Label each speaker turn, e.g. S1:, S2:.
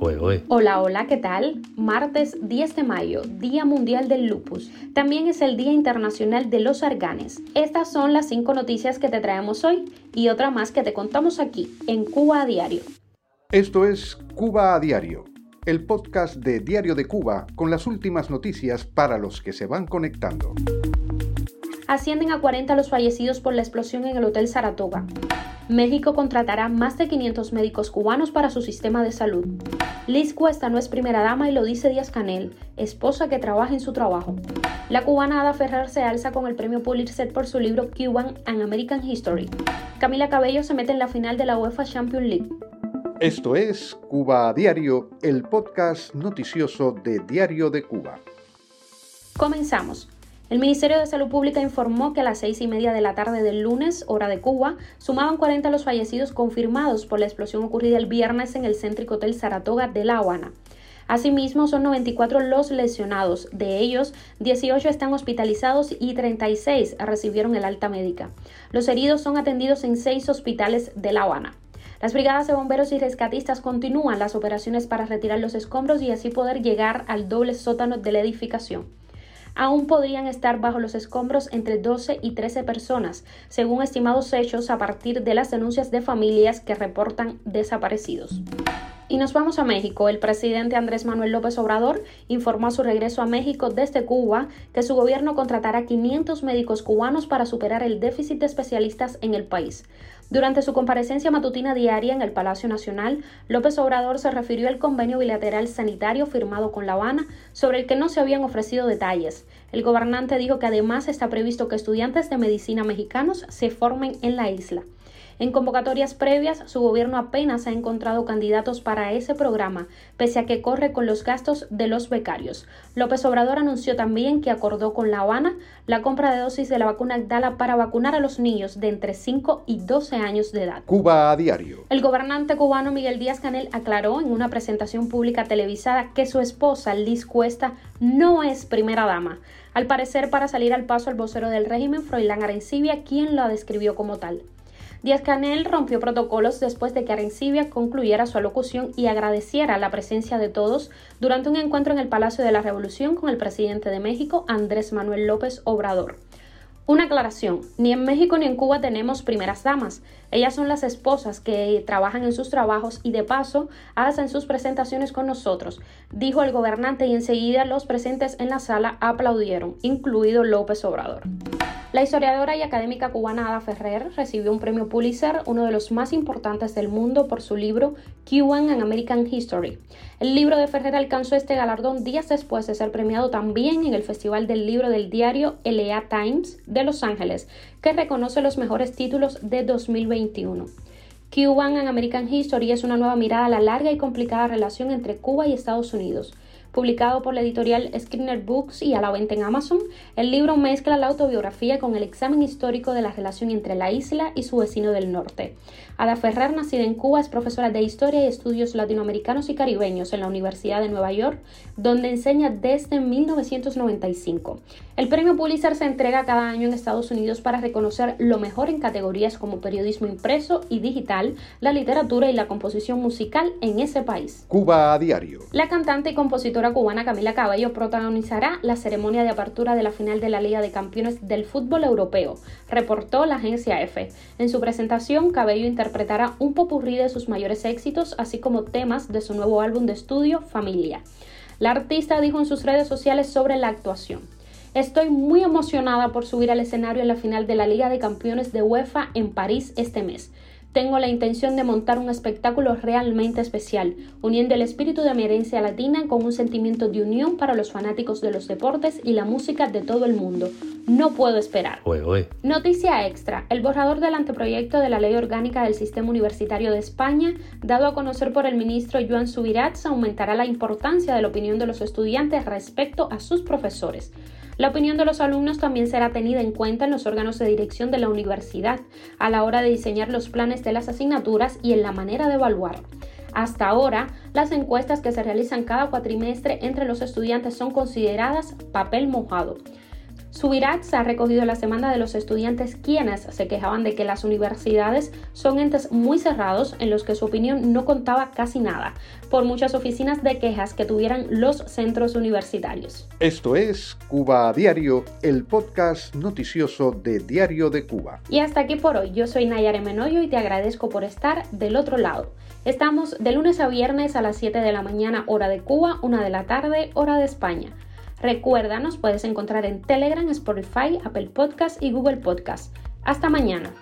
S1: Hola, hola, ¿qué tal? Martes 10 de mayo, Día Mundial del Lupus. También es el Día Internacional de los Arganes. Estas son las cinco noticias que te traemos hoy y otra más que te contamos aquí, en Cuba a Diario.
S2: Esto es Cuba a Diario, el podcast de Diario de Cuba con las últimas noticias para los que se van conectando.
S1: Ascienden a 40 los fallecidos por la explosión en el Hotel Saratoga. México contratará más de 500 médicos cubanos para su sistema de salud. Liz Cuesta no es primera dama y lo dice Díaz Canel, esposa que trabaja en su trabajo. La cubana Ada Ferrer se alza con el premio Pulitzer por su libro Cuban and American History. Camila Cabello se mete en la final de la UEFA Champions League.
S2: Esto es Cuba Diario, el podcast noticioso de Diario de Cuba.
S1: Comenzamos. El Ministerio de Salud Pública informó que a las seis y media de la tarde del lunes, hora de Cuba, sumaban 40 los fallecidos confirmados por la explosión ocurrida el viernes en el céntrico Hotel Saratoga de La Habana. Asimismo, son 94 los lesionados. De ellos, 18 están hospitalizados y 36 recibieron el alta médica. Los heridos son atendidos en seis hospitales de La Habana. Las brigadas de bomberos y rescatistas continúan las operaciones para retirar los escombros y así poder llegar al doble sótano de la edificación aún podrían estar bajo los escombros entre 12 y 13 personas, según estimados hechos a partir de las denuncias de familias que reportan desaparecidos. Y nos vamos a México. El presidente Andrés Manuel López Obrador informó a su regreso a México desde Cuba que su gobierno contratará 500 médicos cubanos para superar el déficit de especialistas en el país. Durante su comparecencia matutina diaria en el Palacio Nacional, López Obrador se refirió al convenio bilateral sanitario firmado con La Habana, sobre el que no se habían ofrecido detalles. El gobernante dijo que además está previsto que estudiantes de medicina mexicanos se formen en la isla. En convocatorias previas, su gobierno apenas ha encontrado candidatos para ese programa, pese a que corre con los gastos de los becarios. López Obrador anunció también que acordó con La Habana la compra de dosis de la vacuna Agdala para vacunar a los niños de entre 5 y 12 años de edad.
S2: Cuba a diario.
S1: El gobernante cubano Miguel Díaz Canel aclaró en una presentación pública televisada que su esposa Liz Cuesta no es primera dama. Al parecer, para salir al paso al vocero del régimen, Froilán Arencibia, quien la describió como tal. Díaz Canel rompió protocolos después de que Arencibia concluyera su alocución y agradeciera la presencia de todos durante un encuentro en el Palacio de la Revolución con el presidente de México, Andrés Manuel López Obrador. Una aclaración, ni en México ni en Cuba tenemos primeras damas. Ellas son las esposas que trabajan en sus trabajos y de paso hacen sus presentaciones con nosotros, dijo el gobernante y enseguida los presentes en la sala aplaudieron, incluido López Obrador. La historiadora y académica cubana Ada Ferrer recibió un premio Pulitzer, uno de los más importantes del mundo, por su libro Cuban and American History. El libro de Ferrer alcanzó este galardón días después de ser premiado también en el Festival del Libro del diario LA Times de Los Ángeles, que reconoce los mejores títulos de 2021. Cuban and American History es una nueva mirada a la larga y complicada relación entre Cuba y Estados Unidos publicado por la editorial Skinner Books y a la venta en Amazon. El libro mezcla la autobiografía con el examen histórico de la relación entre la isla y su vecino del norte. Ada Ferrer, nacida en Cuba, es profesora de Historia y Estudios Latinoamericanos y Caribeños en la Universidad de Nueva York, donde enseña desde 1995. El premio Pulitzer se entrega cada año en Estados Unidos para reconocer lo mejor en categorías como periodismo impreso y digital, la literatura y la composición musical en ese país.
S2: Cuba a diario.
S1: La cantante y compositora cubana Camila Cabello protagonizará la ceremonia de apertura de la final de la Liga de Campeones del Fútbol Europeo, reportó la agencia EFE. En su presentación, Cabello interpretará un popurrí de sus mayores éxitos, así como temas de su nuevo álbum de estudio, Familia. La artista dijo en sus redes sociales sobre la actuación. Estoy muy emocionada por subir al escenario en la final de la Liga de Campeones de UEFA en París este mes. Tengo la intención de montar un espectáculo realmente especial, uniendo el espíritu de mi herencia latina con un sentimiento de unión para los fanáticos de los deportes y la música de todo el mundo. No puedo esperar. Noticia extra. El borrador del anteproyecto de la Ley Orgánica del Sistema Universitario de España, dado a conocer por el ministro Joan Subirats, aumentará la importancia de la opinión de los estudiantes respecto a sus profesores. La opinión de los alumnos también será tenida en cuenta en los órganos de dirección de la universidad a la hora de diseñar los planes de las asignaturas y en la manera de evaluar. Hasta ahora, las encuestas que se realizan cada cuatrimestre entre los estudiantes son consideradas papel mojado. Subirats ha recogido la demanda de los estudiantes quienes se quejaban de que las universidades son entes muy cerrados en los que su opinión no contaba casi nada, por muchas oficinas de quejas que tuvieran los centros universitarios.
S2: Esto es Cuba Diario, el podcast noticioso de Diario de Cuba.
S1: Y hasta aquí por hoy, yo soy Nayare Menoyo y te agradezco por estar del otro lado. Estamos de lunes a viernes a las 7 de la mañana hora de Cuba, 1 de la tarde hora de España. Recuerda, nos puedes encontrar en Telegram, Spotify, Apple Podcast y Google Podcast. Hasta mañana.